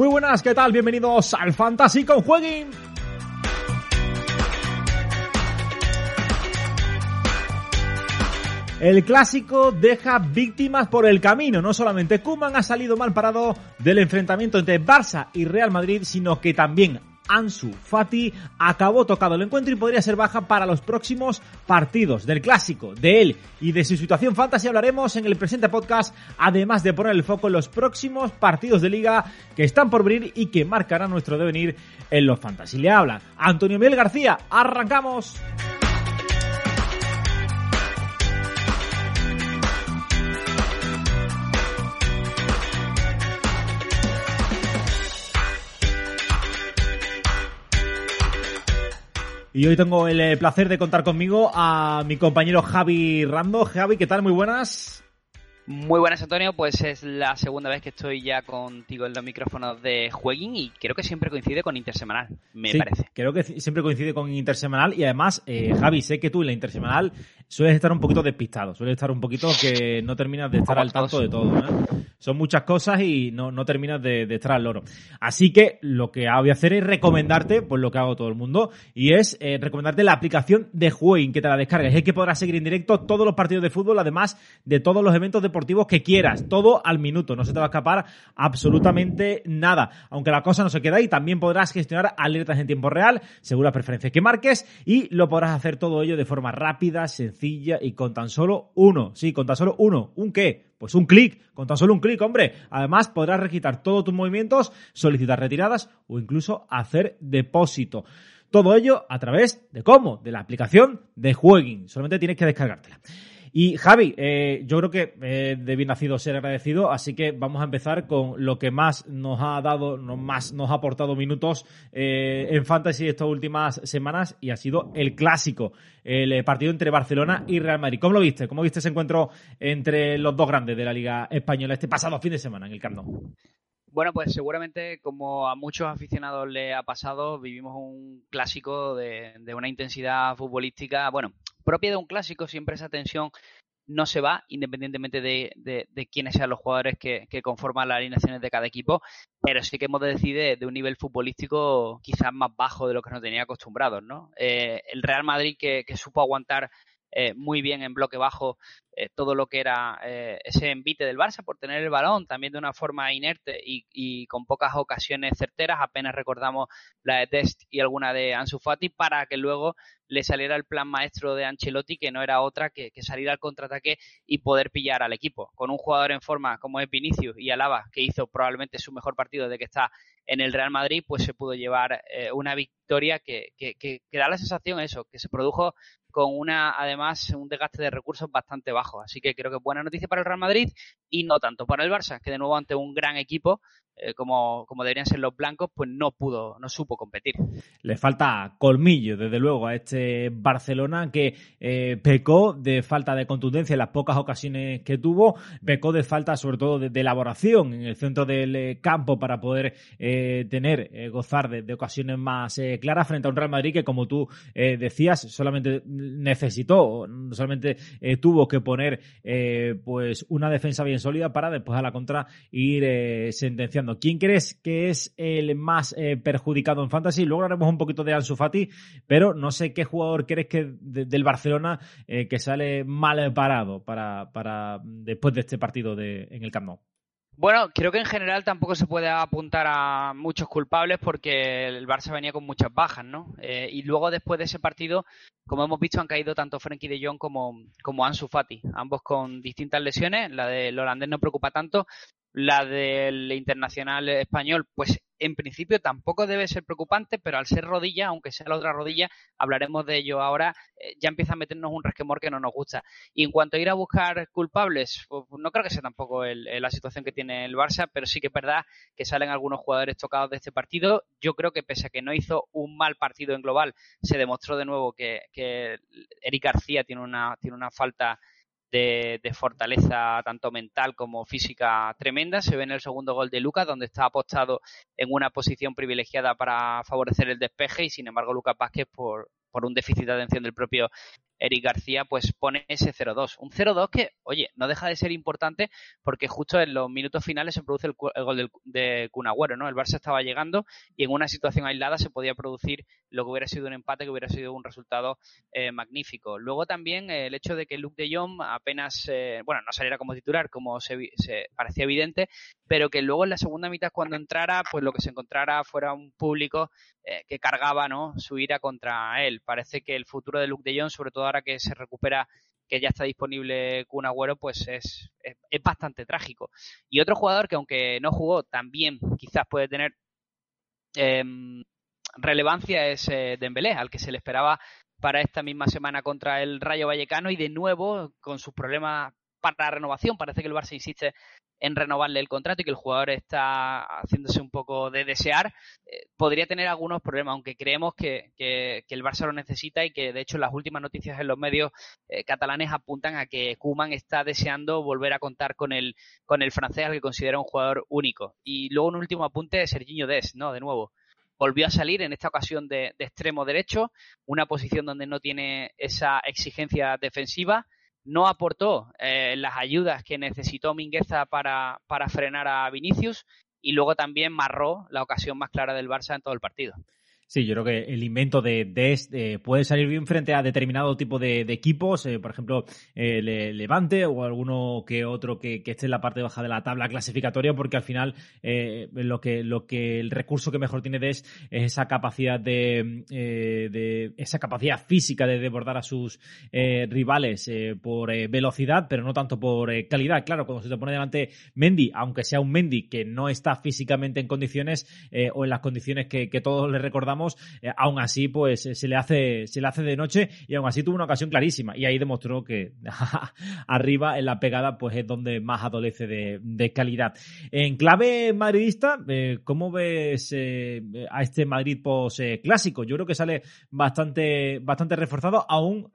Muy buenas, ¿qué tal? Bienvenidos al Fantasy con Jueguin. El clásico deja víctimas por el camino. No solamente Kuman ha salido mal parado del enfrentamiento entre Barça y Real Madrid, sino que también Ansu Fati acabó tocado el encuentro y podría ser baja para los próximos partidos del clásico, de él y de su situación fantasy hablaremos en el presente podcast, además de poner el foco en los próximos partidos de liga que están por venir y que marcarán nuestro devenir en los fantasy. Le habla Antonio Miguel García, arrancamos. Y hoy tengo el eh, placer de contar conmigo a mi compañero Javi Rando. Javi, ¿qué tal? Muy buenas. Muy buenas, Antonio. Pues es la segunda vez que estoy ya contigo en los micrófonos de Jueguín y creo que siempre coincide con Intersemanal, me parece. Creo que siempre coincide con Intersemanal y además, eh, Javi, sé que tú en la Intersemanal sueles estar un poquito despistado, sueles estar un poquito que no terminas de estar al tanto de todo. ¿eh? Son muchas cosas y no, no terminas de, estar al loro. Así que lo que voy a hacer es recomendarte, pues lo que hago todo el mundo, y es eh, recomendarte la aplicación de Jueguin, que te la descargues. Es que podrás seguir en directo todos los partidos de fútbol, además de todos los eventos deportivos que quieras, todo al minuto, no se te va a escapar absolutamente nada, aunque la cosa no se queda ahí, también podrás gestionar alertas en tiempo real, según las preferencias que marques, y lo podrás hacer todo ello de forma rápida, sencilla y con tan solo uno, sí, con tan solo uno, ¿un qué? Pues un clic, con tan solo un clic, hombre. Además, podrás registrar todos tus movimientos, solicitar retiradas o incluso hacer depósito. Todo ello a través de cómo? De la aplicación de Jueguin. Solamente tienes que descargártela. Y Javi, eh, yo creo que eh, de bien nacido ser agradecido, así que vamos a empezar con lo que más nos ha dado, no, más nos ha aportado minutos eh, en Fantasy estas últimas semanas y ha sido el clásico, el eh, partido entre Barcelona y Real Madrid. ¿Cómo lo viste? ¿Cómo viste ese encuentro entre los dos grandes de la Liga Española este pasado fin de semana en el Camp Nou? Bueno, pues seguramente, como a muchos aficionados le ha pasado, vivimos un clásico de, de, una intensidad futbolística, bueno, propia de un clásico, siempre esa tensión no se va, independientemente de, de, quiénes sean los jugadores que, conforman las alineaciones de cada equipo, pero sí que hemos de decir de, un nivel futbolístico quizás más bajo de lo que nos tenía acostumbrados, ¿no? Eh, el Real Madrid que, que supo aguantar eh, muy bien en bloque bajo eh, todo lo que era eh, ese envite del Barça por tener el balón también de una forma inerte y, con pocas ocasiones certeras. Apenas recordamos la de Test y alguna de Ansu Fati para que luego le saliera el plan maestro de Ancelotti que no era otra que, salir al contraataque y poder pillar al equipo. Con un jugador en forma como es Vinicius y Alaba que hizo probablemente su mejor partido de que está en el Real Madrid, pues se pudo llevar una victoria que, que, que, da la sensación eso, que se produjo con una, además, un desgaste de recursos bastante bajo. Así que creo que buena noticia para el Real Madrid y no tanto para el Barça, que de nuevo ante un gran equipo, eh, como, como deberían ser los blancos, pues no pudo, no supo competir. Le falta colmillo, desde luego, a este Barcelona que eh, pecó de falta de contundencia en las pocas ocasiones que tuvo, pecó de falta sobre todo de, elaboración en el centro del eh, campo para poder tener, gozar de, de, ocasiones más claras frente a un Real Madrid que, como tú decías, solamente necesitó, solamente tuvo que poner pues una defensa bien sólida para después a la contra ir sentenciando ¿Quién crees que es el más eh, perjudicado en Fantasy? Luego haremos un poquito de Ansu Fati, pero no sé qué jugador crees que del Barcelona eh, que sale mal parado para, para después de este partido de, en el Camp. Bueno, creo que en general tampoco se puede apuntar a muchos culpables porque el Barça venía con muchas bajas, ¿no? Eh, y luego después de ese partido, como hemos visto, han caído tanto Frenkie de Jong como, como Ansu Fati, ambos con distintas lesiones. La del holandés no preocupa tanto, la del internacional español, pues en principio tampoco debe ser preocupante, pero al ser rodilla, aunque sea la otra rodilla, hablaremos de ello ahora, eh, ya empieza a meternos un resquemor que no nos gusta. Y en cuanto a ir a buscar culpables, pues, no creo que sea tampoco la situación que tiene el Barça, pero sí que es verdad que salen algunos jugadores tocados de este partido. Yo creo que pese a que no hizo un mal partido en global, se demostró de nuevo que, que Eric García tiene una, tiene una falta de, fortaleza tanto mental como física tremenda. Se ve en el segundo gol de Lucas, donde está apostado en una posición privilegiada para favorecer el despeje y sin embargo Lucas Vázquez por, por un déficit de atención del propio Eric García, pues pone ese 0-2. Un 0-2 que, oye, no deja de ser importante porque justo en los minutos finales se produce el, gol de Cunagüero, ¿no? El Barça estaba llegando y en una situación aislada se podía producir lo que hubiera sido un empate, que hubiera sido un resultado eh, magnífico. Luego también eh, el hecho de que Luke de Jong apenas, eh, bueno, no saliera como titular, como se, se, parecía evidente, pero que luego en la segunda mitad cuando entrara, pues lo que se encontrara fuera un público que cargaba, ¿no? Su ira contra él. Parece que el futuro de Luke de Jong, sobre todo ahora que se recupera que ya está disponible Kun Agüero, pues es, es, bastante trágico. Y otro jugador que aunque no jugó, también quizás puede tener em, relevancia es eh, Dembélé, al que se le esperaba para esta misma semana contra el Rayo Vallecano y de nuevo con sus problemas para la renovación. Parece que el Barça insiste en renovarle el contrato y que el jugador está haciéndose un poco de desear, eh, podría tener algunos problemas, aunque creemos que, el Barça lo necesita y que de hecho las últimas noticias en los medios eh, catalanes apuntan a que Kuman está deseando volver a contar con el, con el francés al que considera un jugador único. Y luego un último apunte de Serginho Des, ¿no? De nuevo volvió a salir en esta ocasión de, extremo derecho, una posición donde no tiene esa exigencia defensiva no aportó eh, las ayudas que necesitó Mingueza para, para frenar a Vinicius y luego también marró la ocasión más clara del Barça en todo el partido. Sí, yo creo que el invento de Dest eh, puede salir bien frente a determinado tipo de, equipos, eh, por ejemplo, eh, Levante o alguno que otro que, esté en la parte baja de la tabla clasificatoria, porque al final lo que lo que el recurso que mejor tiene Dest es esa capacidad de, de esa capacidad física de desbordar a sus rivales por velocidad, pero no tanto por calidad. Claro, cuando se te pone delante Mendy, aunque sea un Mendy que no está físicamente en condiciones o en las condiciones que todos le recordamos eh, aún así, pues eh, se le hace, se le hace de noche y aún así tuvo una ocasión clarísima. Y ahí demostró que arriba en la pegada, pues es donde más adolece de, calidad. En clave madridista, eh, ¿cómo ves a este Madrid post clásico? Yo creo que sale bastante, bastante reforzado, aún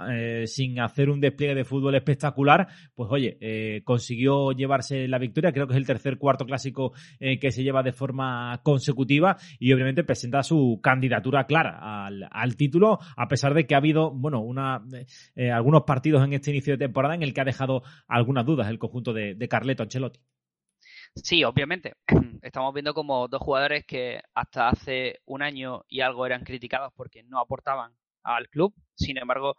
sin hacer un despliegue de fútbol espectacular. Pues oye, consiguió llevarse la victoria. Creo que es el tercer cuarto clásico que se lleva de forma consecutiva y obviamente presenta su candidato clara al, título, a pesar de que ha habido, bueno, una, eh, algunos partidos en este inicio de temporada en el que ha dejado algunas dudas el conjunto de, de Carleto Ancelotti. Sí, obviamente. Estamos viendo como dos jugadores que hasta hace un año y algo eran criticados porque no aportaban al club, sin embargo,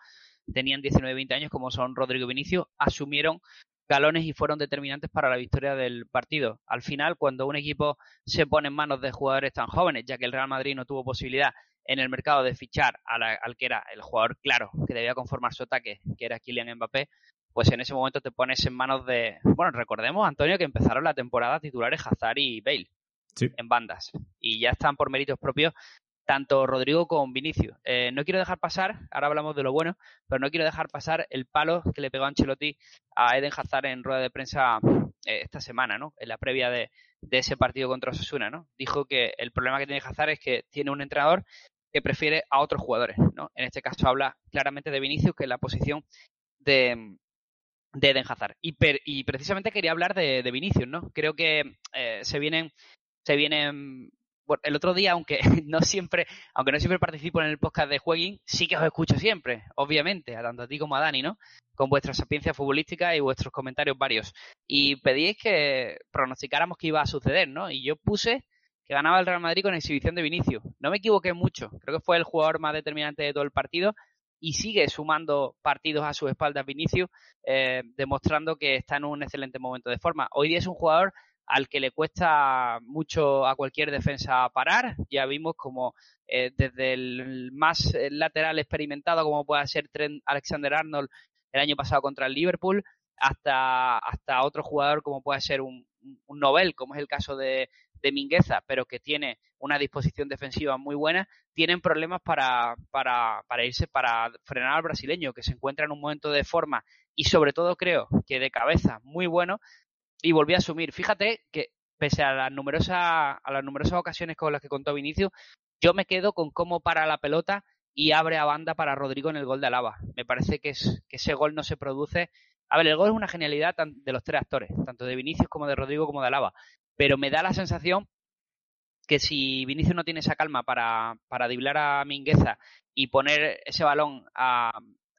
tenían 19-20 años, como son Rodrigo Vinicio, asumieron galones y fueron determinantes para la victoria del partido. Al final, cuando un equipo se pone en manos de jugadores tan jóvenes, ya que el Real Madrid no tuvo posibilidad en el mercado de fichar al que era el jugador claro que debía conformar su ataque, que era Kylian Mbappé, pues en ese momento te pones en manos de, bueno, recordemos, Antonio, que empezaron la temporada titulares Hazard y Bale. en bandas. Y ya están por méritos propios tanto Rodrigo como Vinicio. Eh, no quiero dejar pasar, ahora hablamos de lo bueno, pero no quiero dejar pasar el palo que le pegó Ancelotti a Eden Hazard en rueda de prensa eh, esta semana, ¿no? En la previa de, ese partido contra Osasuna, ¿no? Dijo que el problema que tiene Hazard es que tiene un entrenador que prefiere a otros jugadores, ¿no? En este caso habla claramente de Vinicius, que es la posición de, de Eden Hazard. Y, y precisamente quería hablar de, de Vinicius, ¿no? Creo que eh, se vienen se vienen el otro día, aunque no siempre, aunque no siempre participo en el podcast de Jueguin, sí que os escucho siempre, obviamente, tanto a ti como a Dani, ¿no? Con vuestra sapiencia futbolística y vuestros comentarios varios. Y pedíais que pronosticáramos qué iba a suceder, ¿no? Y yo puse que ganaba el Real Madrid con exhibición de Vinicio. No me equivoqué mucho, creo que fue el jugador más determinante de todo el partido y sigue sumando partidos a su espalda Vinicio, eh, demostrando que está en un excelente momento de forma. Hoy día es un jugador al que le cuesta mucho a cualquier defensa parar. Ya vimos como eh, desde el más eh, lateral experimentado como puede ser Alexander Arnold el año pasado contra el Liverpool, hasta, hasta otro jugador como puede ser un, un Nobel, como es el caso de, de Mingueza, pero que tiene una disposición defensiva muy buena, tienen problemas para, para, para irse, para frenar al brasileño, que se encuentra en un momento de forma y sobre todo creo que de cabeza muy bueno, y volví a asumir. Fíjate que pese a las numerosas, a las numerosas ocasiones con las que contó Vinicius, yo me quedo con cómo para la pelota y abre a banda para Rodrigo en el gol de Alaba. Me parece que, es, que ese gol no se produce. A ver, el gol es una genialidad de los tres actores, tanto de Vinicius como de Rodrigo como de Alaba. Pero me da la sensación que si Vinicius no tiene esa calma para, para diblar a Mingueza y poner ese balón a,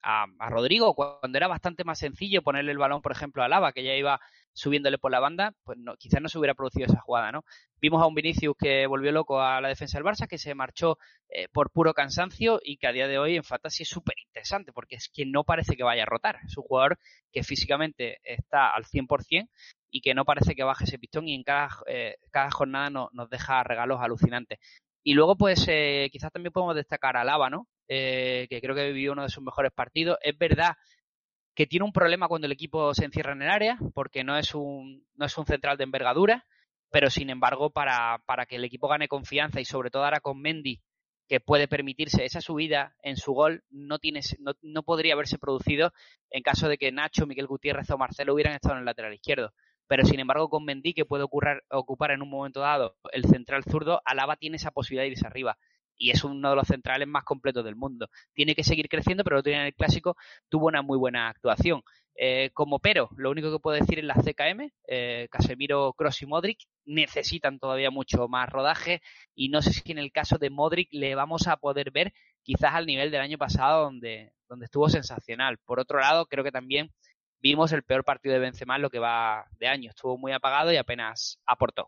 a, Rodrigo, cuando era bastante más sencillo ponerle el balón, por ejemplo, a Lava, que ya iba subiéndole por la banda, pues no, quizás no se hubiera producido esa jugada, ¿no? Vimos a un Vinicius que volvió loco a la defensa del Barça, que se marchó eh, por puro cansancio y que a día de hoy en Fantasy es súper interesante, porque es que no parece que vaya a rotar. Es un jugador que físicamente está al 100% y que no parece que baje ese pistón y en cada, eh, cada jornada nos deja regalos alucinantes. Y luego, pues, eh, quizás también podemos destacar a Lava, ¿no? Eh, que creo que vivió uno de sus mejores partidos. Es verdad que tiene un problema cuando el equipo se encierra en el área, porque no es un, no es un central de envergadura, pero sin embargo, para, para que el equipo gane confianza y sobre todo ahora con Mendy, que puede permitirse esa subida en su gol, no, tiene, no, no podría haberse producido en caso de que Nacho, Miguel Gutiérrez o Marcelo hubieran estado en el lateral izquierdo pero sin embargo con Mendy, que puede ocupar en un momento dado el central zurdo, Alaba tiene esa posibilidad de irse arriba. Y es uno de los centrales más completos del mundo. Tiene que seguir creciendo, pero el en el clásico tuvo una muy buena actuación. Eh, como pero, lo único que puedo decir en la CKM, eh, Casemiro, Cross y Modric necesitan todavía mucho más rodaje y no sé si en el caso de Modric le vamos a poder ver quizás al nivel del año pasado donde, donde estuvo sensacional. Por otro lado, creo que también vimos el peor partido de Benzema lo que va de año. Estuvo muy apagado y apenas aportó.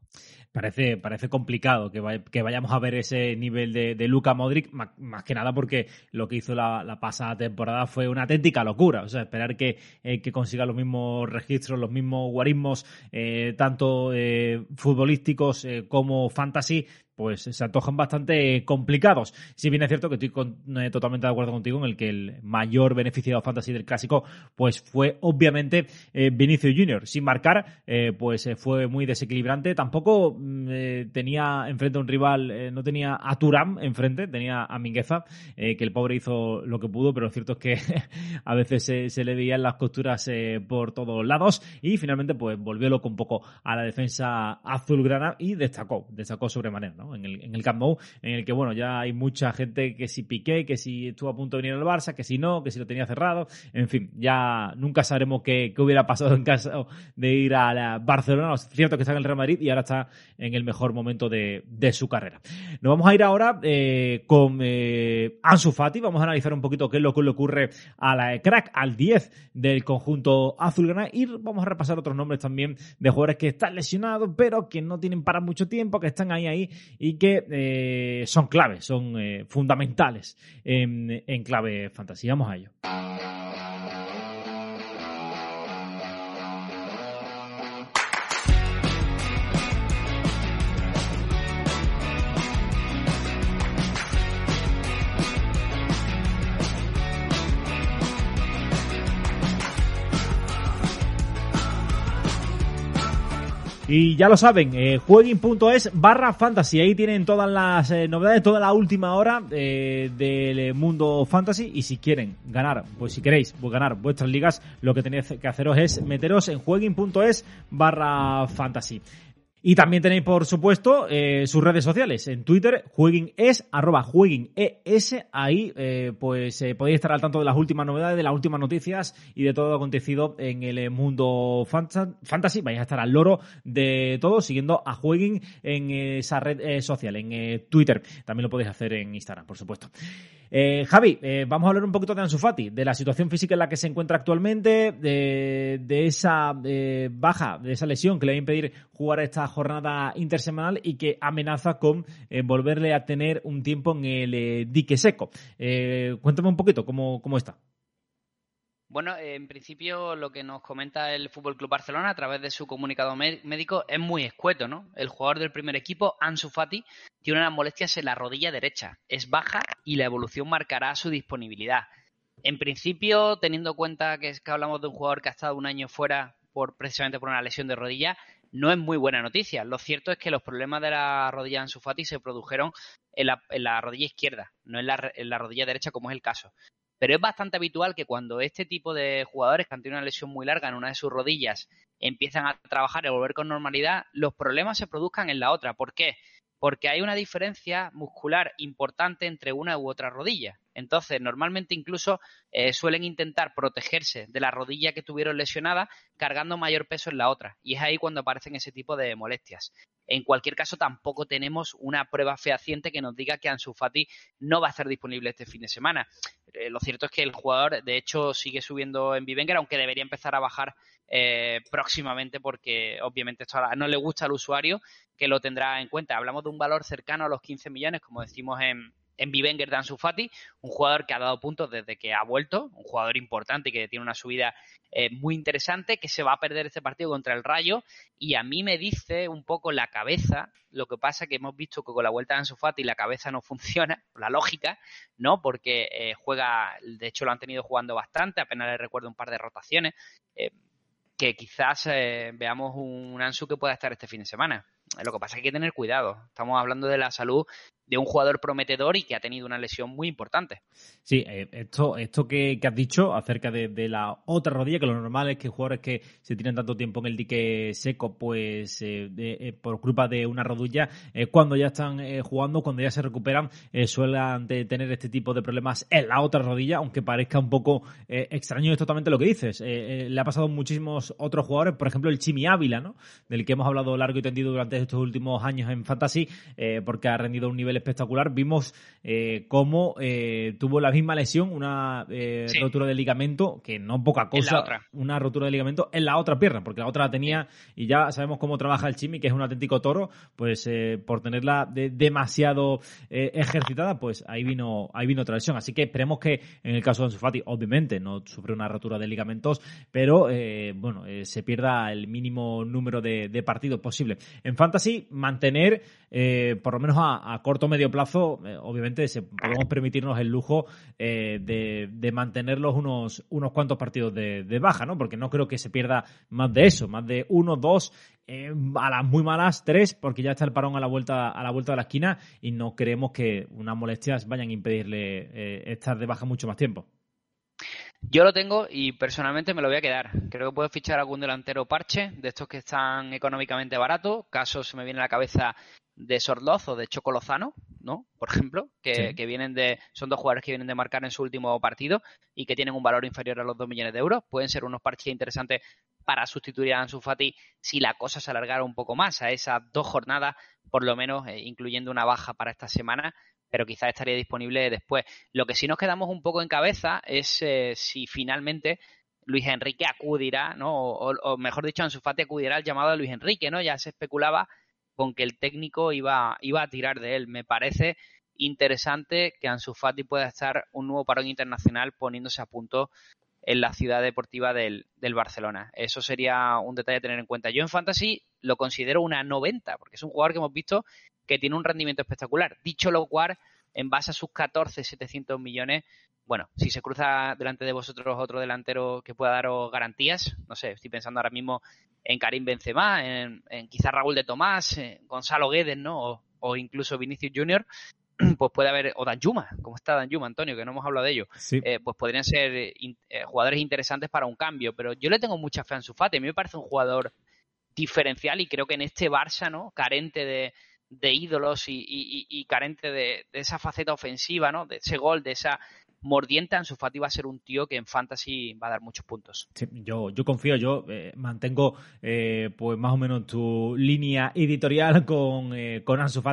Parece, parece complicado que, que vayamos a ver ese nivel de, de Luka Modric, más, que nada porque lo que hizo la, pasada temporada fue una auténtica locura. O sea, esperar que, eh, que consiga los mismos registros, los mismos guarismos, eh, tanto eh, futbolísticos como fantasy, pues se antojan bastante complicados. Si bien es cierto que estoy eh, totalmente de acuerdo contigo en el que el mayor beneficiado fantasy del clásico pues fue obviamente eh, Vinicius Junior. Sin marcar, eh, pues fue muy desequilibrante. Tampoco mm, tenía enfrente a un rival, no tenía a Turam enfrente, tenía a Mingueza, que el pobre hizo lo que pudo, pero lo cierto es que a veces se, se le veían las costuras por todos lados y finalmente pues volvió loco un poco a la defensa azulgrana y destacó, destacó sobremanera, ¿no? En el, en el Camp Nou, en el que, bueno, ya hay mucha gente que si Piqué, que si estuvo a punto de venir al Barça, que si no, que si lo tenía cerrado, en fin, ya nunca sabremos qué, qué hubiera pasado en caso de ir a la Barcelona. Es cierto que está en el Real Madrid y ahora está en el mejor momento de, de su carrera. Nos vamos a ir ahora eh, con eh, Ansu Fati, vamos a analizar un poquito qué es lo que le ocurre a la crack, al 10 del conjunto azulgrana y vamos a repasar otros nombres también de jugadores que están lesionados, pero que no tienen para mucho tiempo, que están ahí ahí y que eh, son claves, son eh, fundamentales en, en clave fantasía. Vamos a ello. Y ya lo saben, eh, jueguin.es barra fantasy. Ahí tienen todas las eh, novedades, toda la última hora eh, del mundo fantasy. Y si quieren ganar, pues si queréis ganar vuestras ligas, lo que tenéis que haceros es meteros en jueguin.es barra fantasy. Y también tenéis, por supuesto, eh, sus redes sociales. En Twitter, jueguines, arroba jueguines. Ahí, eh, pues, eh, podéis estar al tanto de las últimas novedades, de las últimas noticias y de todo lo acontecido en el mundo fantasy. Vais a estar al loro de todo, siguiendo a Jueguin en esa red social, en Twitter. También lo podéis hacer en Instagram, por supuesto. Javi, vamos a hablar un poquito de Ansu Fati, de la situación física en la que se encuentra actualmente, de, de esa baja, de esa lesión que le va a impedir jugar esta jornada intersemanal y que amenaza con eh, volverle a tener un tiempo en el eh, dique seco. Eh, cuéntame un poquito cómo, cómo está. Bueno, en principio lo que nos comenta el Fútbol Club Barcelona a través de su comunicado médico es muy escueto, ¿no? El jugador del primer equipo, Ansu Fati, tiene unas molestias en la rodilla derecha, es baja y la evolución marcará su disponibilidad. En principio, teniendo en cuenta que, es que hablamos de un jugador que ha estado un año fuera por precisamente por una lesión de rodilla, no es muy buena noticia. Lo cierto es que los problemas de la rodilla en su Fati se produjeron en la, rodilla izquierda, no en la, rodilla derecha como es el caso. Pero es bastante habitual que cuando este tipo de jugadores que han tenido una lesión muy larga en una de sus rodillas empiezan a trabajar y a volver con normalidad, los problemas se produzcan en la otra. ¿Por qué? Porque hay una diferencia muscular importante entre una u otra rodilla. Entonces, normalmente incluso eh, suelen intentar protegerse de la rodilla que tuvieron lesionada cargando mayor peso en la otra. Y es ahí cuando aparecen ese tipo de molestias. En cualquier caso, tampoco tenemos una prueba fehaciente que nos diga que Ansu Fati no va a estar disponible este fin de semana. Eh, lo cierto es que el jugador, de hecho, sigue subiendo en Vivenger, aunque debería empezar a bajar eh, próximamente porque obviamente esto no le gusta al usuario que lo tendrá en cuenta. Hablamos de un valor cercano a los 15 millones, como decimos en, en Bivenger de Ansu Fati, un jugador que ha dado puntos desde que ha vuelto, un jugador importante y que tiene una subida eh, muy interesante, que se va a perder este partido contra el Rayo y a mí me dice un poco la cabeza, lo que pasa que hemos visto que con la vuelta de Ansu Fati la cabeza no funciona, la lógica, ¿no? Porque eh, juega, de hecho lo han tenido jugando bastante, apenas le recuerdo un par de rotaciones, eh, que quizás veamos un Ansu que pueda estar este fin de semana. Lo que pasa es que hay que tener cuidado. Estamos hablando de la salud de un jugador prometedor y que ha tenido una lesión muy importante. Sí, eh, esto, esto que, has dicho acerca de, la otra rodilla, que lo normal es que jugadores que se tienen tanto tiempo en el dique seco, pues eh, eh, por culpa de una rodilla, cuando ya están jugando, cuando ya se recuperan, suelen tener este tipo de problemas en la otra rodilla, aunque parezca un poco extraño, es totalmente lo que dices. le ha pasado muchísimos otros jugadores, por ejemplo el Chimi Ávila, ¿no? del que hemos hablado largo y tendido durante estos últimos años en Fantasy, porque ha rendido un nivel espectacular. Vimos eh, cómo eh, tuvo la misma lesión, una eh, rotura de ligamento, que no poca cosa, una rotura de ligamento en la otra pierna, porque la otra la tenía, y ya sabemos cómo trabaja el Chimi, que es un auténtico toro, pues por tenerla demasiado ejercitada, pues ahí vino, ahí vino otra lesión. Así que esperemos que en el caso de Ansu obviamente no sufre una rotura de ligamentos, pero bueno, se pierda el mínimo número de, partidos posible. En Fantasy, mantener por lo menos a, a corto medio plazo, eh, obviamente se, podemos permitirnos el lujo eh, de, mantenerlos unos, unos cuantos partidos de, baja, ¿no? Porque no creo que se pierda más de eso, más de uno, dos, eh, a las muy malas tres, porque ya está el parón a la vuelta, a la vuelta de la esquina y no creemos que unas molestias vayan a impedirle estar de baja mucho más tiempo. Yo lo tengo y personalmente me lo voy a quedar. Creo que puedo fichar algún delantero parche, de estos que están económicamente baratos. Caso se me viene a la cabeza de Sorloz o de Chocolozano, ¿no? Por ejemplo, que, vienen de, son dos jugadores que vienen de marcar en su último partido y que tienen un valor inferior a los 2 millones de euros. Pueden ser unos parches interesantes para sustituir a Ansu Fati si la cosa se alargara un poco más a esas dos jornadas, por lo menos eh, incluyendo una baja para esta semana, pero quizás estaría disponible después. Lo que sí nos quedamos un poco en cabeza es eh, si finalmente Luis Enrique acudirá, ¿no? O, o, mejor dicho, Ansu Fati acudirá al llamado de Luis Enrique, ¿no? Ya se especulaba con que el técnico iba, iba a tirar de él. Me parece interesante que Ansu Fati pueda estar un nuevo parón internacional poniéndose a punto en la ciudad deportiva del, Barcelona. Eso sería un detalle a tener en cuenta. Yo en Fantasy lo considero una 90, porque es un jugador que hemos visto que tiene un rendimiento espectacular. Dicho lo cual, en base a sus 14, 700 millones, bueno, si se cruza delante de vosotros otro delantero que pueda daros garantías, no sé, estoy pensando ahora mismo en Karim Benzema, en, en quizá Raúl de Tomás, Gonzalo Guedes, ¿no? O, incluso Vinicius Junior, pues puede haber, o Danjuma, como está Danjuma, Antonio, que no hemos hablado de ello, eh, pues podrían ser eh, jugadores interesantes para un cambio, pero yo le tengo mucha fe a Ansu Fati, a mí me parece un jugador diferencial y creo que en este Barça, ¿no? Carente de, ídolos y, carente de, de, esa faceta ofensiva, ¿no? De ese gol, de esa mordiente Ansu Fati va a ser un tío que en fantasy va a dar muchos puntos. yo, yo confío, yo eh, mantengo eh, pues más o menos tu línea editorial con, eh, con Ansu.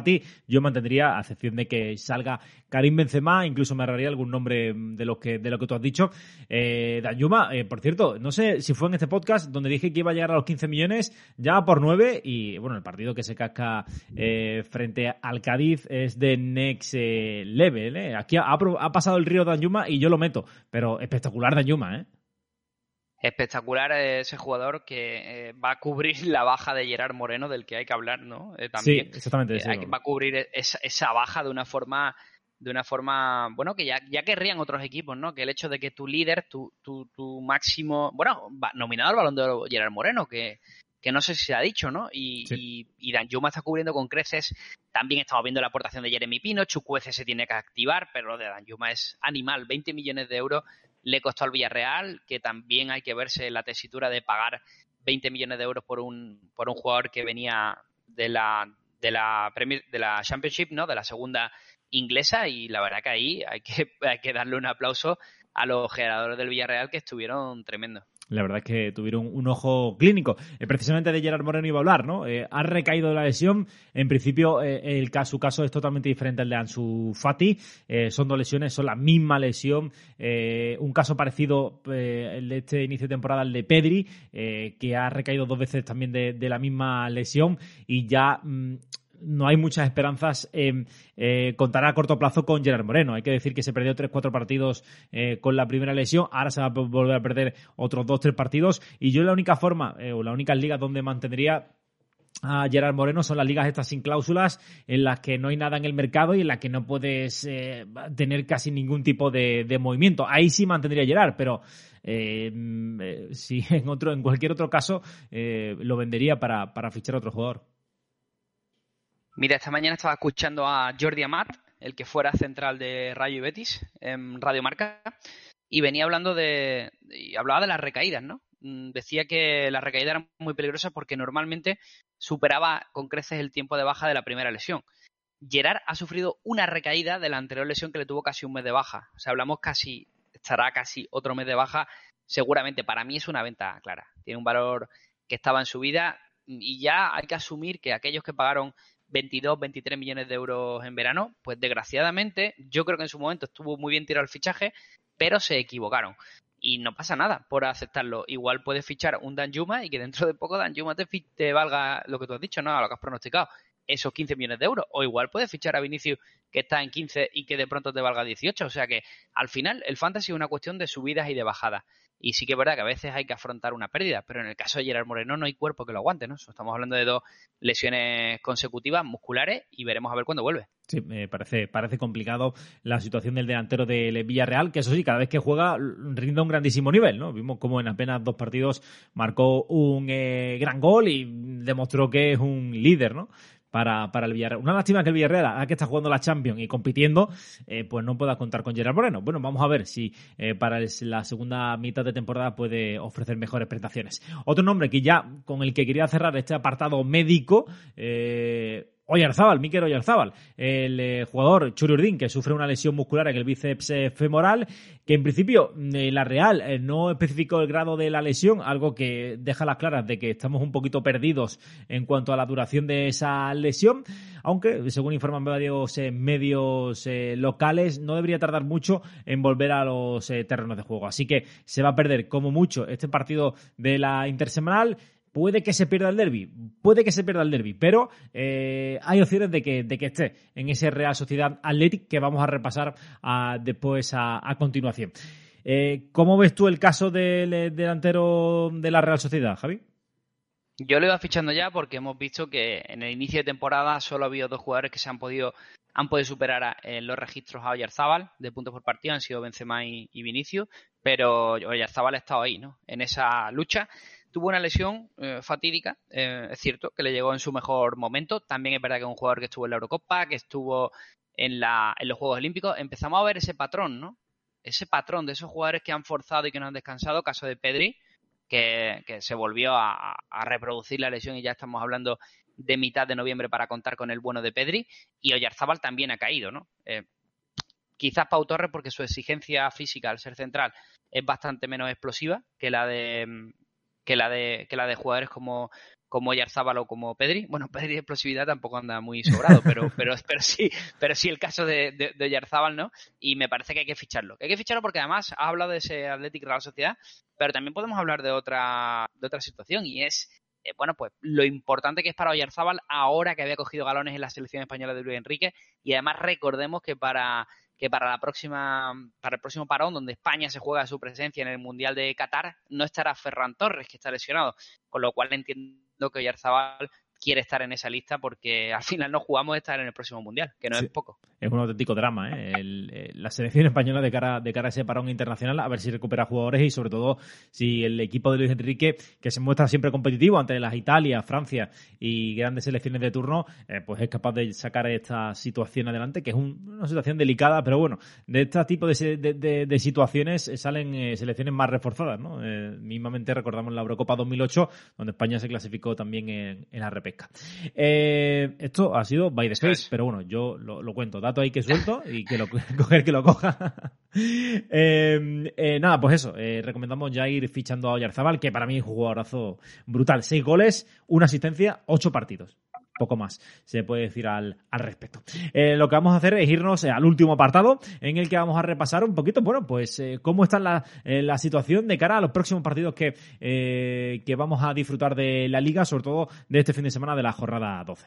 Yo mantendría, a excepción de que salga Karim Benzema, incluso me agarraría algún nombre de lo que, de lo que tú has dicho. Eh, Danyuma, por cierto, no sé si fue en este podcast donde dije que iba a llegar a los 15 millones, ya por 9 y bueno, el partido que se casca frente al Cádiz es de next level. Aquí ha, ha pasado el río de Yuma y yo lo meto. Pero espectacular Yuma, ¿eh? Espectacular ese jugador que eh, va a cubrir la baja de Gerard Moreno, del que hay que hablar, ¿no? Eh, también. Sí, exactamente. Eh, va a cubrir esa, baja de una forma, de una forma, bueno, que ya, ya querrían otros equipos, ¿no? Que el hecho de que tu líder, tu, tu, tu máximo, bueno, nominado al balón de oro Gerard Moreno, que, que no sé si se ha dicho, ¿no? Y, y, Dan Yuma está cubriendo con creces. También estamos viendo la aportación de Jeremy Pino. Chucuece se tiene que activar, pero lo de Dan Yuma es animal. 20 millones de euros le costó al Villarreal, que también hay que verse la tesitura de pagar 20 millones de euros por un, por un jugador que venía de la, de la de la Championship, ¿no? De la segunda inglesa y la verdad que ahí hay que, hay que darle un aplauso a los generadores del Villarreal que estuvieron tremendos. La verdad es que tuvieron un ojo clínico. Eh, precisamente de Gerard Moreno iba a hablar, ¿no? Eh, ha recaído de la lesión. En principio, eh, el su caso es totalmente diferente al de Ansu Fati. son dos lesiones, son la misma lesión. un caso parecido, el de este inicio de temporada, al de Pedri, que ha recaído dos veces también de, la misma lesión. Y ya. Mm, no hay muchas esperanzas en eh, contar a corto plazo con Gerard Moreno. Hay que decir que se perdió 3-4 partidos eh, con la primera lesión, ahora se va a volver a perder otros 2-3 partidos y yo la única forma eh, o la única liga donde mantendría a Gerard Moreno son las ligas estas sin cláusulas en las que no hay nada en el mercado y en las que no puedes tener casi ningún tipo de, movimiento. Ahí sí mantendría Gerard, pero mm, si en otro, en cualquier otro caso lo vendería para, para fichar a otro jugador. Mira, esta mañana estaba escuchando a Jordi Amat, el que fuera central de Rayo y Betis, en Radio Marca, y venía hablando de. Hablaba de las recaídas, ¿no? Mm, decía que las recaídas eran muy peligrosas porque normalmente superaba con creces el tiempo de baja de la primera lesión. Gerard ha sufrido una recaída de la anterior lesión que le tuvo casi un mes de baja. O sea, hablamos casi, estará casi otro mes de baja. Seguramente para mí es una venta clara. Tiene un valor que estaba en su vida y ya hay que asumir que aquellos que pagaron 22, 23 millones de euros en verano, pues desgraciadamente yo creo que en su momento estuvo muy bien tirado el fichaje, pero se equivocaron. Y no pasa nada por aceptarlo. Igual puedes fichar un Dan Yuma y que dentro de poco Dan Yuma te, te valga lo que tú has dicho, ¿no? Lo que has pronosticado, esos 15 millones de euros. O igual puedes fichar a Vinicius que está en 15 y que de pronto te valga 18. O sea que al final el fantasy es una cuestión de subidas y de bajadas. Y sí que es verdad que a veces hay que afrontar una pérdida, pero en el caso de Gerard Moreno no hay cuerpo que lo aguante, ¿no? Estamos hablando de dos lesiones consecutivas musculares y veremos a ver cuándo vuelve. Sí, me parece, parece complicado la situación del delantero del Villarreal, que eso sí, cada vez que juega rinde un grandísimo nivel, ¿no? Vimos como en apenas dos partidos marcó un eh, gran gol y demostró que es un líder, ¿no? Para, para el Villarreal. Una lástima que el Villarreal, ahora que está jugando la Champions y compitiendo, eh, pues no pueda contar con Gerard Moreno. Bueno, vamos a ver si eh, para la segunda mitad de temporada puede ofrecer mejores prestaciones. Otro nombre que ya con el que quería cerrar este apartado médico, eh, Oyarzábal, Miquel Oyarzábal, el eh, jugador Churiurdín que sufre una lesión muscular en el bíceps eh, femoral, que en principio eh, la Real no especificó el grado de la lesión, algo que deja las claras de que estamos un poquito perdidos en cuanto a la duración de esa lesión, aunque según informan varios medios locales no debería tardar mucho en volver a los terrenos de juego. Así que se va a perder como mucho este partido de la intersemanal puede que se pierda el derby, puede que se pierda el derby, pero eh, hay opciones de que, esté en ese Real Sociedad Athletic que vamos a repasar después a, continuación. Eh, ¿Cómo ves tú el caso del eh, delantero de la Real Sociedad, Javi? Yo lo iba fichando ya porque hemos visto que en el inicio de temporada solo ha habido dos jugadores que se han podido han podido superar en los registros a Oyarzábal de puntos por partido, han sido Benzema y, y Vinicio, pero Oyarzábal ha estado ahí, ¿no? En esa lucha tuvo una lesión eh, fatídica, eh, es cierto, que le llegó en su mejor momento. También es verdad que es un jugador que estuvo en la Eurocopa, que estuvo en, la, en los Juegos Olímpicos. Empezamos a ver ese patrón, ¿no? Ese patrón de esos jugadores que han forzado y que no han descansado, caso de Pedri, que, se volvió a, reproducir la lesión y ya estamos hablando de mitad de noviembre para contar con el bueno de Pedri. Y Oyarzábal también ha caído, ¿no? Eh, quizás Pau Torres porque su exigencia física al ser central es bastante menos explosiva que la de que la de, que la de jugadores como, como Yarzábal o como Pedri. Bueno, Pedri de explosividad tampoco anda muy sobrado, pero, pero, pero sí, pero sí el caso de, de, Yarzábal, ¿no? Y me parece que hay que ficharlo. Hay que ficharlo porque además ha hablado de ese Athletic Real Sociedad, pero también podemos hablar de otra, de otra situación y es eh, bueno, pues lo importante que es para Oyarzábal ahora que había cogido galones en la selección española de Luis Enrique y además recordemos que para que para la próxima, para el próximo parón, donde España se juega su presencia en el Mundial de Qatar, no estará Ferran Torres, que está lesionado, con lo cual entiendo que Oyarzabal quiere estar en esa lista porque al final no jugamos a estar en el próximo mundial, que no es poco. Es un auténtico drama, ¿eh? eh la selección española de cara, de cara a ese parón internacional, a ver si recupera jugadores y sobre todo si el equipo de Luis Enrique, que se muestra siempre competitivo ante las Italia, Francia y grandes selecciones de turno, eh, pues es capaz de sacar esta situación adelante, que es una situación delicada, pero bueno, de este tipo de, de, situaciones eh, salen selecciones más reforzadas, ¿no? mismamente recordamos la Eurocopa 2008, donde España se clasificó también en, en la pesca. Eh, esto ha sido by the face, pero bueno, yo lo, cuento. Dato ahí que suelto y que lo coger que lo coja. Eh, eh, nada, pues eso. recomendamos ya ir fichando a Oyarzabal, que para mí es un jugadorazo brutal. Seis goles, una asistencia, ocho partidos poco más se puede decir al, respecto. Eh, lo que vamos a hacer es irnos al último apartado en el que vamos a repasar un poquito, bueno, pues eh, cómo está la, eh, la, situación de cara a los próximos partidos que, que vamos a disfrutar de la liga, sobre todo de este fin de semana de la jornada 12.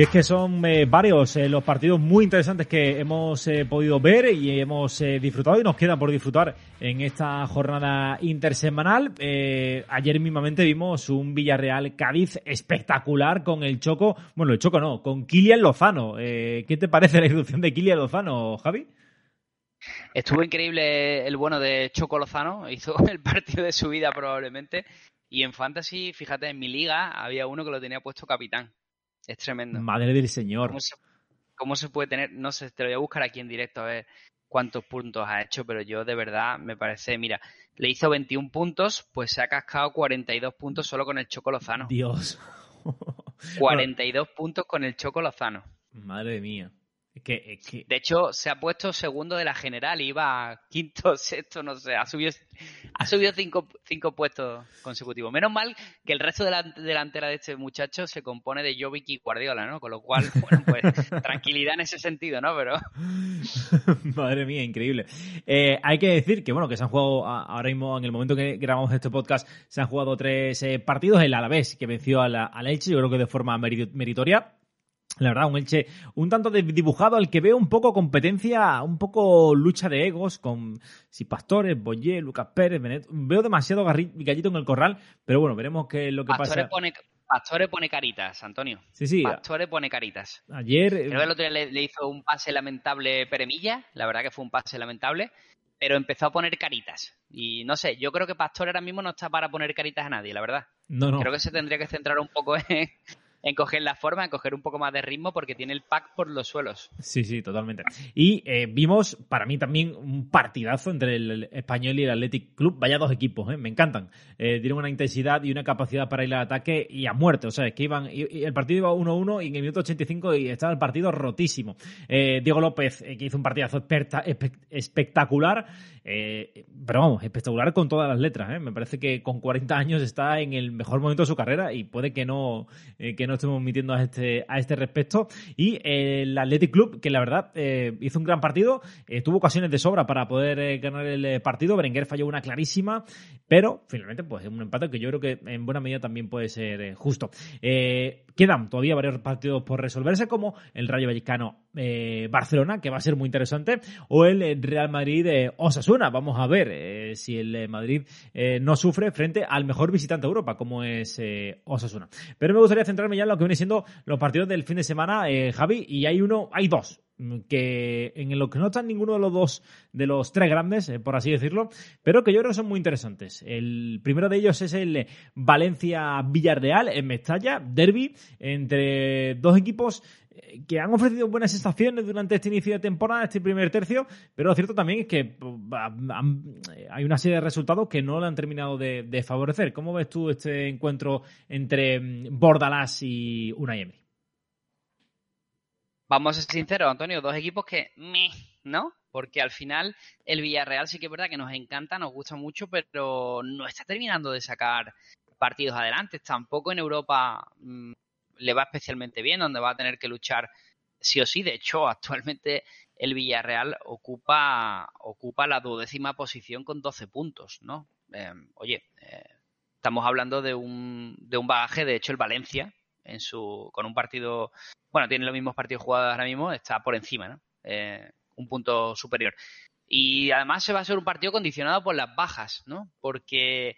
Y es que son eh, varios eh, los partidos muy interesantes que hemos eh, podido ver y hemos disfrutado y nos quedan por disfrutar en esta jornada intersemanal. ayer mismamente vimos un Villarreal Cádiz espectacular con el Choco, bueno, el Choco no, con Kilian Lozano. ¿Qué te parece la irrupción de Kilian Lozano, Javi? Estuvo increíble el bueno de Choco Lozano, hizo el partido de su vida probablemente. Y en Fantasy, fíjate, en mi liga había uno que lo tenía puesto capitán. Es tremendo. Madre del Señor. ¿Cómo se, puede tener? No sé, te lo voy a buscar aquí en directo a ver cuántos puntos ha hecho, pero yo de verdad me parece, mira, le hizo 21 puntos, pues se ha cascado 42 puntos solo con el Choco Lozano. Dios. 42 puntos con el Choco Lozano. Madre mía. De hecho, se ha puesto segundo de la general, iba quinto, sexto, no sé, ha subido, ha subido cinco, cinco puestos consecutivos. Menos mal que el resto de la delantera de este muchacho se compone de Jovic y Guardiola, ¿no? Con lo cual, bueno, pues tranquilidad en ese sentido, ¿no? Pero... Madre mía, increíble. Eh, hay que decir que, bueno, que se han jugado ahora mismo, en el momento que grabamos este podcast, se han jugado tres eh, partidos. El Alavés, que venció a la, a la Elche, yo creo que de forma meritoria la verdad, un Elche un tanto dibujado al que veo un poco competencia, un poco lucha de egos con si Pastores, Boyé, Lucas Pérez, Benet. Veo demasiado gallito en el corral, pero bueno, veremos qué es lo que Pastores pasa. Pone, Pastores pone caritas, Antonio. Sí, sí. Pastores pone caritas. Ayer. Creo que el otro día le, hizo un pase lamentable Peremilla, la verdad que fue un pase lamentable, pero empezó a poner caritas. Y no sé, yo creo que Pastor ahora mismo no está para poner caritas a nadie, la verdad. No, no. Creo que se tendría que centrar un poco en, en coger la forma, en coger un poco más de ritmo porque tiene el pack por los suelos. Sí, sí, totalmente. Y eh, vimos para mí también un partidazo entre el español y el Athletic Club. Vaya dos equipos, ¿eh? me encantan. Eh, tienen una intensidad y una capacidad para ir al ataque y a muerte. O sea, es que iban. Y, el partido iba 1-1 y en el minuto 85 y estaba el partido rotísimo. Diego López, que hizo un partidazo espectacular. pero vamos, espectacular con todas las letras. Me parece que con 40 años está en el mejor momento de su carrera y puede que no, que no estemos emitiendo a este, a este respecto. Y eh, el Athletic Club, que la verdad eh, hizo un gran partido, eh, tuvo ocasiones de sobra para poder ganar el partido. Berenguer falló una clarísima, pero finalmente, pues es un empate que yo creo que en buena medida también puede ser justo. quedan todavía varios partidos por resolverse, como el Rayo Vallecano Barcelona, que va a ser muy interesante, o el Real Madrid Osasuna. Vamos a ver si el Madrid no sufre frente al mejor visitante de Europa, como es Osasuna. Pero me gustaría centrarme ya lo que viene siendo los partidos del fin de semana, eh, Javi, y hay uno, hay dos que en lo que no están ninguno de los dos de los tres grandes, eh, por así decirlo, pero que yo creo que son muy interesantes. El primero de ellos es el Valencia Villarreal en Mestalla, derby entre dos equipos eh, que han ofrecido buenas sensaciones durante este inicio de temporada, este primer tercio, pero lo cierto también es que pues, hay una serie de resultados que no le han terminado de, favorecer. ¿Cómo ves tú este encuentro entre mm, Bordalás y Unai Emery? Vamos a ser sinceros, Antonio, dos equipos que, ¿no? Porque al final el Villarreal sí que es verdad que nos encanta, nos gusta mucho, pero no está terminando de sacar partidos adelante. Tampoco en Europa mm, le va especialmente bien, donde va a tener que luchar sí o sí. De hecho, actualmente el Villarreal ocupa, ocupa la duodécima posición con 12 puntos, ¿no? Em, oye, eh, estamos hablando de un, de un bagaje, de hecho el Valencia, en su, con un partido, bueno, tiene los mismos partidos jugados ahora mismo, está por encima, ¿no? Eh, un punto superior. Y además se va a ser un partido condicionado por las bajas, ¿no? Porque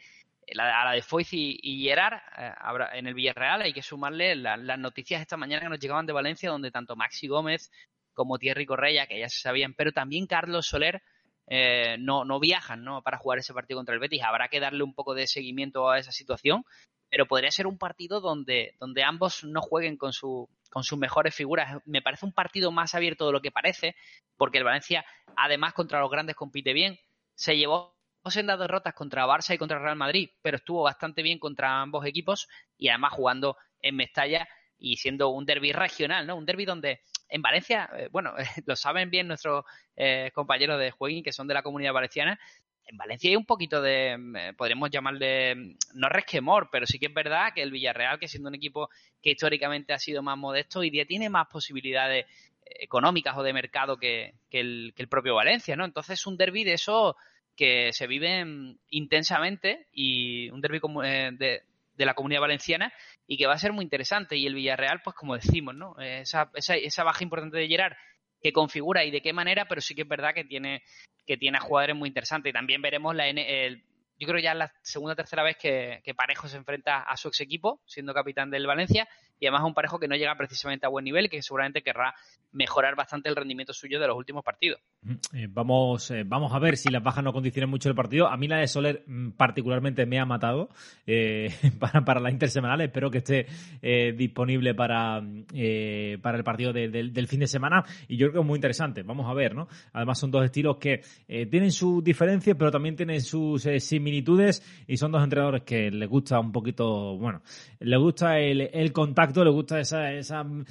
a la de Foyz y, Gerard, eh, en el Villarreal hay que sumarle las noticias esta mañana que nos llegaban de Valencia, donde tanto Maxi Gómez como Thierry Correia, que ya se sabían, pero también Carlos Soler eh, no, no viajan ¿no? para jugar ese partido contra el Betis. Habrá que darle un poco de seguimiento a esa situación, pero podría ser un partido donde, donde ambos no jueguen con, su, con sus mejores figuras. Me parece un partido más abierto de lo que parece, porque el Valencia, además, contra los grandes compite bien. Se llevó sendas derrotas contra Barça y contra Real Madrid, pero estuvo bastante bien contra ambos equipos y además jugando en Mestalla y siendo un derby regional, ¿no? Un derby donde en Valencia, eh, bueno, lo saben bien nuestros eh, compañeros de jueguín que son de la comunidad valenciana, en Valencia hay un poquito de, mm, eh, podríamos llamarle, mm, no resquemor, pero sí que es verdad que el Villarreal, que siendo un equipo que históricamente ha sido más modesto, hoy día tiene más posibilidades económicas o de mercado que, el, propio Valencia, ¿no? Entonces un derby de eso que se vive mm, intensamente y un derby de, de la comunidad valenciana y que va a ser muy interesante. Y el Villarreal, pues como decimos, ¿no? Esa, esa, esa baja importante de Gerard que configura y de qué manera, pero sí que es verdad que tiene, que tiene a jugadores muy interesantes. Y también veremos la el, yo creo ya la segunda o tercera vez que, Parejo se enfrenta a su ex equipo, siendo capitán del Valencia, y además un Parejo que no llega precisamente a buen nivel y que seguramente querrá mejorar bastante el rendimiento suyo de los últimos partidos. Eh, vamos, eh, vamos a ver si las bajas no condicionan mucho el partido. A mí la de Soler mm, particularmente me ha matado eh, para, para la intersemanal. Espero que esté disponible para, para el partido del fin de semana. Y yo creo que es muy interesante. Vamos a ver, ¿no? Además son dos estilos que tienen sus diferencias, pero también tienen sus similitudes. Y son dos entrenadores que les gusta un poquito, bueno, les gusta el contacto, les gusta esa, esa mm,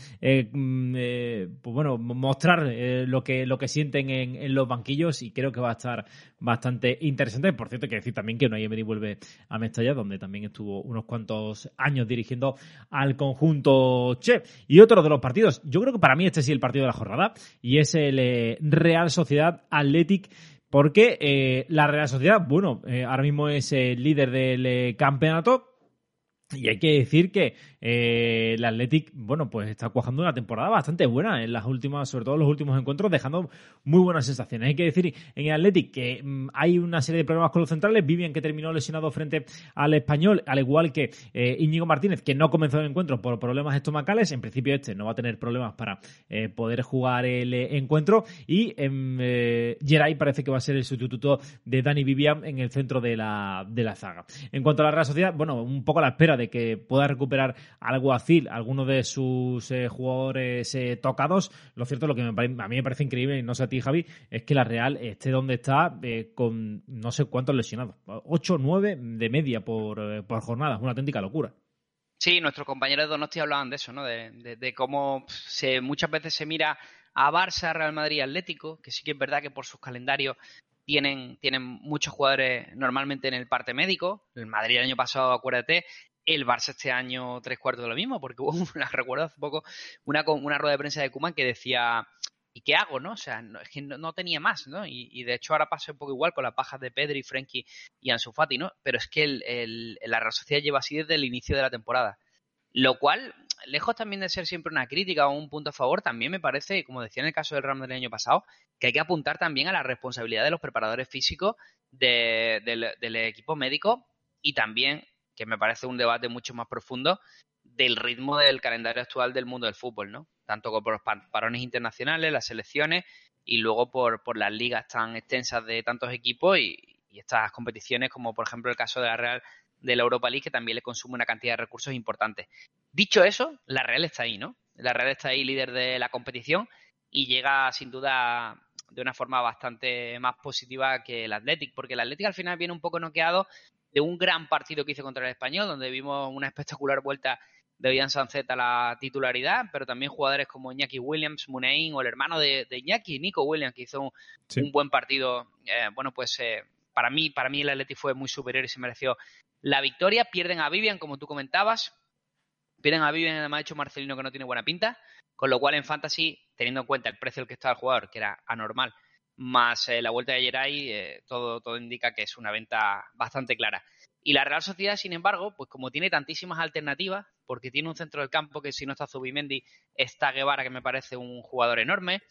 pues bueno, mostrar lo que lo que sienten en los banquillos y creo que va a estar bastante interesante. Por cierto, hay que decir también que Unai Emery vuelve a Mestalla, donde también estuvo unos cuantos años dirigiendo al conjunto Che. Y otro de los partidos, yo creo que para mí este sí el partido de la jornada, y es el eh, Real Sociedad Athletic porque eh, la Real Sociedad, bueno, eh, ahora mismo es el líder del campeonato, y hay que decir que eh, el Athletic, bueno, pues está cuajando una temporada bastante buena en las últimas, sobre todo en los últimos encuentros, dejando muy buenas sensaciones. Hay que decir en el Athletic que mm, hay una serie de problemas con los centrales. Vivian que terminó lesionado frente al español, al igual que eh, Íñigo Martínez, que no comenzó el encuentro por problemas estomacales. En principio, este no va a tener problemas para eh, poder jugar el encuentro. Y eh, Geray parece que va a ser el sustituto de Dani Vivian en el centro de la, de la zaga. En cuanto a la Real Sociedad, bueno, un poco a la espera de que pueda recuperar Alguacil, alguno de sus eh, jugadores eh, tocados. Lo cierto, lo que a mí me parece increíble, y no sé a ti, Javi, es que la Real esté donde está eh, con no sé cuántos lesionados. 8 o 9 de media por, por jornada. Es una auténtica locura. Sí, nuestros compañeros de Donosti hablaban de eso, ¿no? De, cómo se, muchas veces se mira a Barça, Real Madrid, Atlético, que sí que es verdad que por sus calendarios tienen, tienen muchos jugadores normalmente en el parte médico. El Madrid el año pasado, acuérdate, el Barça este año tres cuartos de lo mismo, porque hubo, recuerdo hace poco, una, una rueda de prensa de Kuman que decía, ¿y qué hago, no? O sea, no, es que no, tenía más, ¿no? Y, de hecho ahora pasa un poco igual con las pajas de Pedri, Frenkie y Ansu Fati, ¿no? Pero es que el, la Real Sociedad lleva así desde el inicio de la temporada. Lo cual, lejos también de ser siempre una crítica o un punto a favor, también me parece, como decía en el caso del Real del año pasado, que hay que apuntar también a la responsabilidad de los preparadores físicos del equipo médico y también que me parece un debate mucho más profundo del ritmo del calendario actual del mundo del fútbol, ¿no? Tanto por los parones internacionales, las selecciones y luego por, por las ligas tan extensas de tantos equipos y, estas competiciones como por ejemplo el caso de la Real de la Europa League que también le consume una cantidad de recursos importantes. Dicho eso, la Real está ahí, ¿no? La Real está ahí líder de la competición y llega sin duda de una forma bastante más positiva que el Athletic, porque el Athletic al final viene un poco noqueado de un gran partido que hizo contra el Español, donde vimos una espectacular vuelta de Ian Sancet a la titularidad, pero también jugadores como Iñaki Williams, Munein o el hermano de, Iñaki, Nico Williams, que hizo un, buen partido. Eh, bueno, pues eh, para mí, para mí el Atleti fue muy superior y se mereció la victoria. Pierden a Vivian, como tú comentabas. Pierden a Vivian, además ha hecho Marcelino que no tiene buena pinta. Con lo cual en Fantasy, teniendo en cuenta el precio al que estaba el jugador, que era anormal, más eh, la vuelta de Geray, eh, todo, todo indica que es una venta bastante clara. Y la Real Sociedad, sin embargo, pues como tiene tantísimas alternativas, porque tiene un centro del campo que si no está Zubimendi, está Guevara, que me parece un jugador enorme,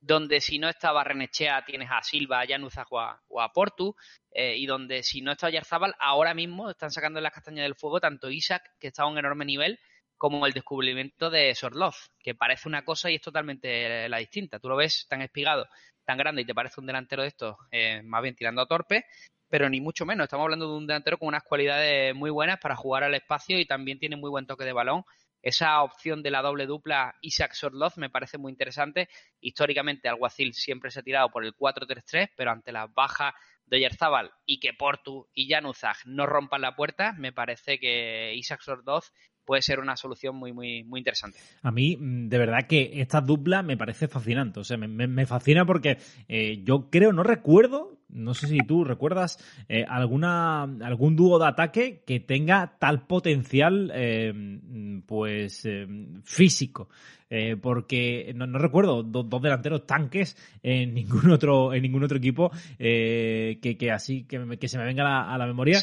donde si no está Barrenechea tienes a Silva, a Llanuza o a, Portu, eh, y donde si no está Yarzábal, ahora mismo están sacando las castañas del fuego tanto Isaac, que está a un enorme nivel, como el descubrimiento de Sorloz, que parece una cosa y es totalmente la distinta. Tú lo ves tan espigado tan grande y te parece un delantero de estos, eh, más bien tirando a torpe, pero ni mucho menos. Estamos hablando de un delantero con unas cualidades muy buenas para jugar al espacio y también tiene muy buen toque de balón. Esa opción de la doble dupla Isaac Sorloz me parece muy interesante. Históricamente Alguacil siempre se ha tirado por el 4-3-3, pero ante las bajas de Oyarzábal y que Portu y Januzaj no rompan la puerta, me parece que Isaac Sorloz puede ser una solución muy, muy, muy interesante. A mí, mm, de verdad que esta dupla me parece fascinante. O sea, me, fascina porque eh, yo creo, no recuerdo, no sé si tú recuerdas eh, alguna algún dúo de ataque que tenga tal potencial eh, pues eh, físico. Porque no, recuerdo dos delanteros tanques en ningún otro en ningún otro equipo que, así que, se me venga a la, memoria.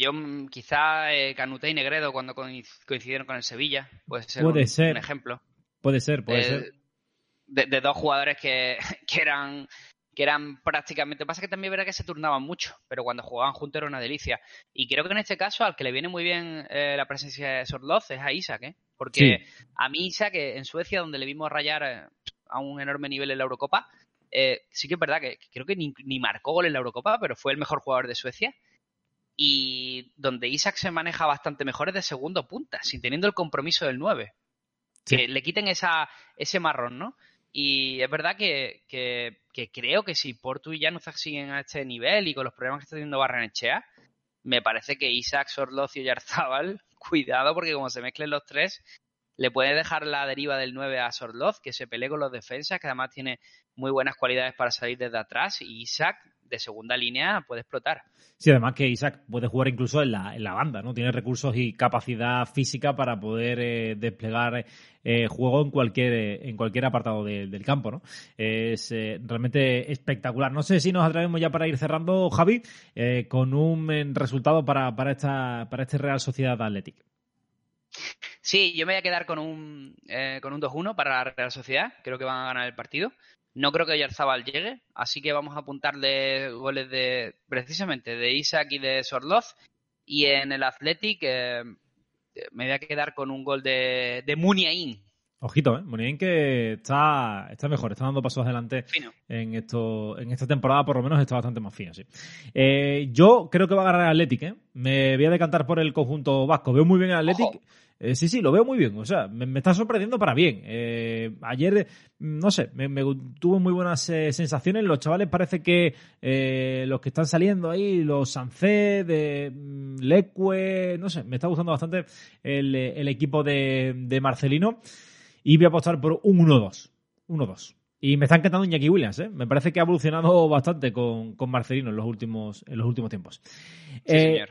Yo mm, quizá Canute y Negredo cuando coincidieron con el Sevilla puede ser, puede un, ser. ejemplo. Puede ser puede ser. de, dos jugadores que, que eran que eran prácticamente. Pasa que también verá que se turnaban mucho, pero cuando jugaban juntos era una delicia. Y creo que en este caso, al que le viene muy bien eh, la presencia de Sorloz es a Isaac, ¿eh? Porque a mí, Isaac, en Suecia, donde le vimos rayar eh, a un enorme nivel en la Eurocopa, eh, sí que es verdad que, creo que ni, marcó gol en la Eurocopa, pero fue el mejor jugador de Suecia. Y donde Isaac se maneja bastante mejor es de segundo punta, sin teniendo el compromiso del 9. Que le quiten esa, ese marrón, ¿no? Y es verdad que, creo que si Portu y Januzaj siguen a este nivel y con los problemas que está teniendo Barrenechea, me parece que Isaac, Sorloz y Oyarzábal, cuidado porque como se mezclen los tres, le puede dejar la deriva del 9 a Sorloz, que se pelee con los defensas, que además tiene muy buenas cualidades para salir desde atrás, y Isaac de segunda línea puede explotar. Sí, además que Isaac puede jugar incluso en la, en la banda, ¿no? Tiene recursos y capacidad física para poder eh, desplegar eh, juego en cualquier, eh, en cualquier apartado del campo, ¿no? Es realmente espectacular. No sé si nos atrevemos ya para ir cerrando, Javi, con un resultado para, para, esta, para este Real Sociedad Athletic. Sí, yo me voy a quedar con un, con un 2-1 para la Real Sociedad. Creo que van a ganar el partido. No creo que Yarzabal llegue, así que vamos a apuntarle goles de precisamente de Isaac y de Sorloz. Y en el Athletic eh, me voy a quedar con un gol de, de Muniain. Ojito, ¿eh? Muniain que está, está mejor, está dando pasos adelante en esto en esta temporada, por lo menos está bastante más fino, sí. Eh, yo creo que va a ganar el Athletic, ¿eh? Me voy a decantar por el conjunto vasco. Veo muy bien el Athletic. Eh, sí, sí, lo veo muy bien. O sea, me, está sorprendiendo para bien. Eh, ayer, mm, no sé, me, tuvo muy buenas eh, sensaciones. Los chavales parece que los que están saliendo ahí, los Sancé, de mm, Leque, no sé, me está gustando bastante el, equipo de, Marcelino. Y voy a apostar por un 1-2. 1-2. Y me está encantando Iñaki Williams, ¿eh? Me parece que ha evolucionado bastante con, Marcelino en los últimos, en los últimos tiempos. Sí, señor.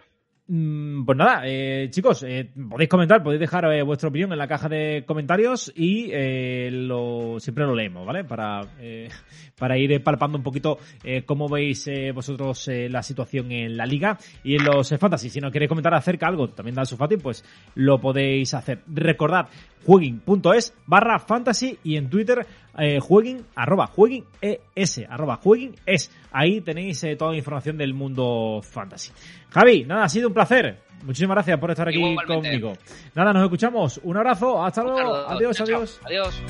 Mm, pues nada, eh, chicos, eh, podéis comentar, podéis dejar eh, vuestra opinión en la caja de comentarios y lo, siempre lo leemos, ¿vale? Para, para ir palpando un poquito cómo veis vosotros la situación en la liga y en los fantasy. Si no queréis comentar acerca de algo también da su fácil, pues lo podéis hacer. Recordad, jueguin.es barra fantasy y en Twitter eh, jueguin, arroba jueguin es, arroba jueguin es. Ahí tenéis eh, toda la información del mundo fantasy. Javi, nada, ha sido un placer. Muchísimas gracias por estar aquí conmigo. Nada, nos escuchamos. Un abrazo, hasta luego. adiós, adiós. Adiós.